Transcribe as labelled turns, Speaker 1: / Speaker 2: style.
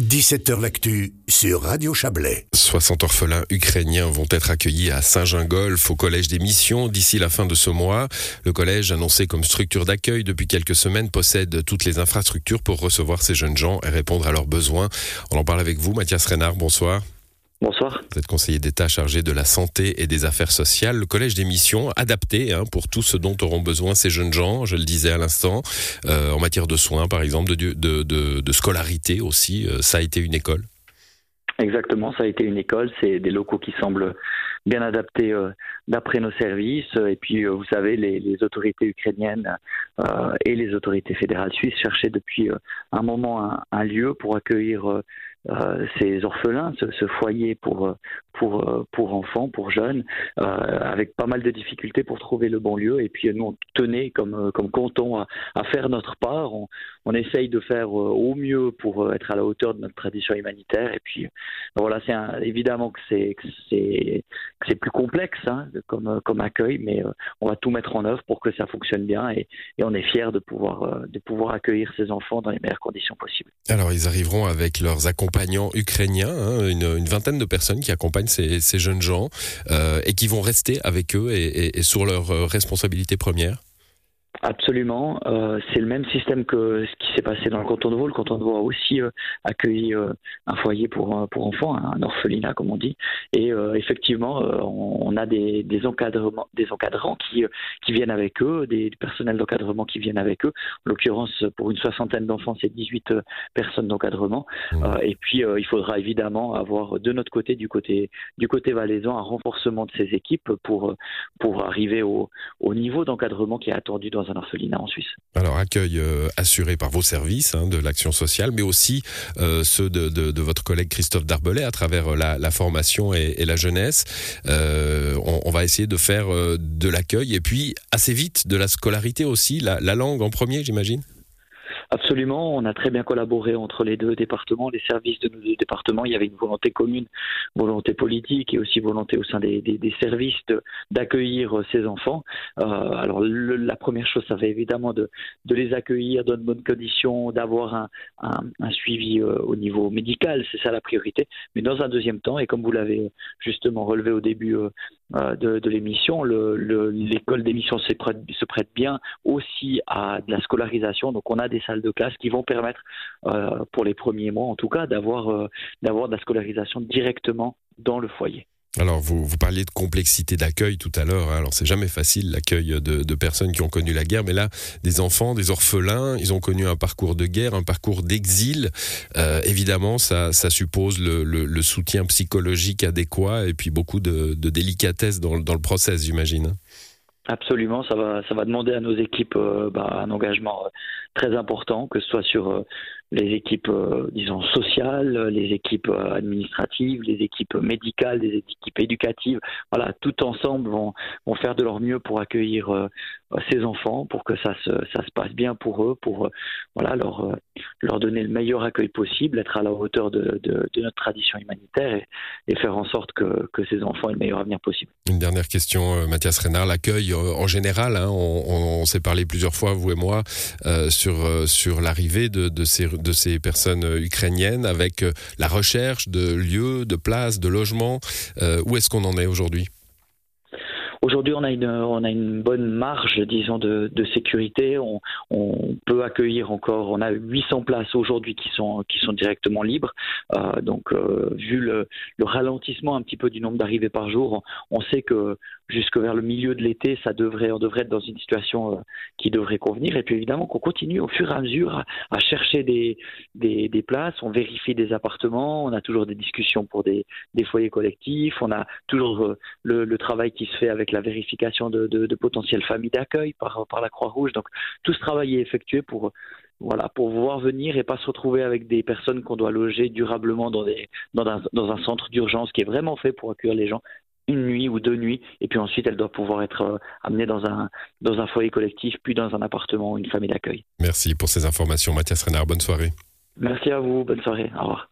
Speaker 1: 17h L'actu sur Radio Chablais.
Speaker 2: 60 orphelins ukrainiens vont être accueillis à Saint-Gingolf au Collège des Missions d'ici la fin de ce mois. Le collège, annoncé comme structure d'accueil depuis quelques semaines, possède toutes les infrastructures pour recevoir ces jeunes gens et répondre à leurs besoins. On en parle avec vous, Mathias Renard, bonsoir.
Speaker 3: Bonsoir.
Speaker 2: Vous êtes conseiller d'État chargé de la santé et des affaires sociales. Le collège des missions adapté hein, pour tout ce dont auront besoin ces jeunes gens, je le disais à l'instant, euh, en matière de soins par exemple, de, de, de, de scolarité aussi. Euh, ça a été une école
Speaker 3: Exactement, ça a été une école. C'est des locaux qui semblent bien adaptés euh, d'après nos services. Et puis, vous savez, les, les autorités ukrainiennes et les autorités fédérales suisses cherchaient depuis un moment un, un lieu pour accueillir euh, ces orphelins, ce, foyer pour, pour, pour enfants, pour jeunes, euh, avec pas mal de difficultés pour trouver le bon lieu. Et puis nous, on tenait comme, comme canton à, à faire notre part. On, on, essaye de faire au mieux pour être à la hauteur de notre tradition humanitaire. Et puis voilà, c'est évidemment que c'est c'est plus complexe hein, comme, comme accueil, mais euh, on va tout mettre en œuvre pour que ça fonctionne bien et, et on est fiers de pouvoir, euh, de pouvoir accueillir ces enfants dans les meilleures conditions possibles.
Speaker 2: Alors ils arriveront avec leurs accompagnants ukrainiens, hein, une, une, vingtaine de personnes qui accompagnent ces, jeunes gens euh, et qui vont rester avec eux et, et, sur leur euh, responsabilité première.
Speaker 3: Absolument. Euh, c'est le même système que ce qui s'est passé dans le canton de Vaud. Le canton de Vaud a aussi euh, accueilli euh, un foyer pour, pour enfants, un orphelinat comme on dit. Et euh, effectivement, euh, on, a des, des, encadrements, des encadrants qui, qui viennent avec eux, des, personnels d'encadrement qui viennent avec eux. En l'occurrence, pour une soixantaine d'enfants, c'est 18 personnes d'encadrement. Mmh. et puis, il faudra évidemment avoir de notre côté, du côté, du côté valaisan, un renforcement de ces équipes pour, pour arriver au, au niveau d'encadrement qui est attendu dans en Suisse.
Speaker 2: Alors, accueil euh, assuré par vos services hein, de l'action sociale, mais aussi euh, ceux de, votre collègue Christophe Darbelet à travers la, la formation et, la jeunesse. Euh, on, va essayer de faire euh, de l'accueil et puis assez vite de la scolarité aussi, la langue en premier, j'imagine?
Speaker 3: Absolument, on a très bien collaboré entre les deux départements, les services de nos deux départements. Il y avait une volonté commune, volonté politique et aussi volonté au sein des, services d'accueillir ces enfants. Euh, alors le, la première chose, ça va évidemment de, les accueillir dans de bonnes conditions, d'avoir un, suivi euh, au niveau médical, c'est ça la priorité. Mais dans un deuxième temps, et comme vous l'avez justement relevé au début euh, de, de l'émission, l'école d'émission se prête, se prête bien aussi à de la scolarisation. Donc on a des salles de classe qui vont permettre, euh, pour les premiers mois en tout cas, d'avoir euh, d'avoir de la scolarisation directement dans le foyer.
Speaker 2: Alors, vous, vous parliez de complexité d'accueil tout à l'heure. Hein. Alors, c'est jamais facile l'accueil de, de, personnes qui ont connu la guerre, mais là, des enfants, des orphelins, ils ont connu un parcours de guerre, un parcours d'exil. Euh, évidemment, ça, ça suppose le, le, le, soutien psychologique adéquat et puis beaucoup de, de délicatesse dans, dans le process, j'imagine.
Speaker 3: Absolument, ça va, ça va demander à nos équipes euh, bah, un engagement très important, que ce soit sur euh, les équipes, euh, disons, sociales, les équipes euh, administratives, les équipes médicales, les équipes éducatives. Voilà, tout ensemble vont, vont faire de leur mieux pour accueillir euh, ces enfants, pour que ça se, ça se passe bien pour eux, pour voilà, leur, leur donner le meilleur accueil possible, être à la hauteur de, de, notre tradition humanitaire et, faire en sorte que, que ces enfants aient le meilleur avenir possible.
Speaker 2: Une dernière question, Mathias Renard. L'accueil en général, hein, on s'est parlé plusieurs fois, vous et moi, sur, sur l'arrivée de, de ces de ces personnes euh, ukrainiennes avec euh, la recherche de lieux, de places, de logements. Euh, où est-ce qu'on en est aujourd'hui?
Speaker 3: Aujourd'hui, on a une on a une bonne marge, disons, de, de sécurité. On, peut accueillir encore. On a 800 places aujourd'hui qui sont qui sont directement libres. Donc, vu le, le, ralentissement un petit peu du nombre d'arrivées par jour, on sait que jusque vers le milieu de l'été, ça devrait on devrait être dans une situation euh, qui devrait convenir. Et puis évidemment qu'on continue au fur et à mesure à, chercher des, des, places. On vérifie des appartements. On a toujours des discussions pour des, des foyers collectifs. On a toujours euh, le, le travail qui se fait avec la vérification de, de, de potentielles familles d'accueil par, par la Croix-Rouge. Donc tout ce travail est effectué pour voilà pour voir venir et pas se retrouver avec des personnes qu'on doit loger durablement dans des dans un, dans un centre d'urgence qui est vraiment fait pour accueillir les gens une nuit ou deux nuits et puis ensuite elle doit pouvoir être euh, amenée dans un dans un foyer collectif puis dans un appartement ou une famille d'accueil.
Speaker 2: Merci pour ces informations Mathias Renard bonne soirée.
Speaker 3: Merci à vous bonne soirée au revoir.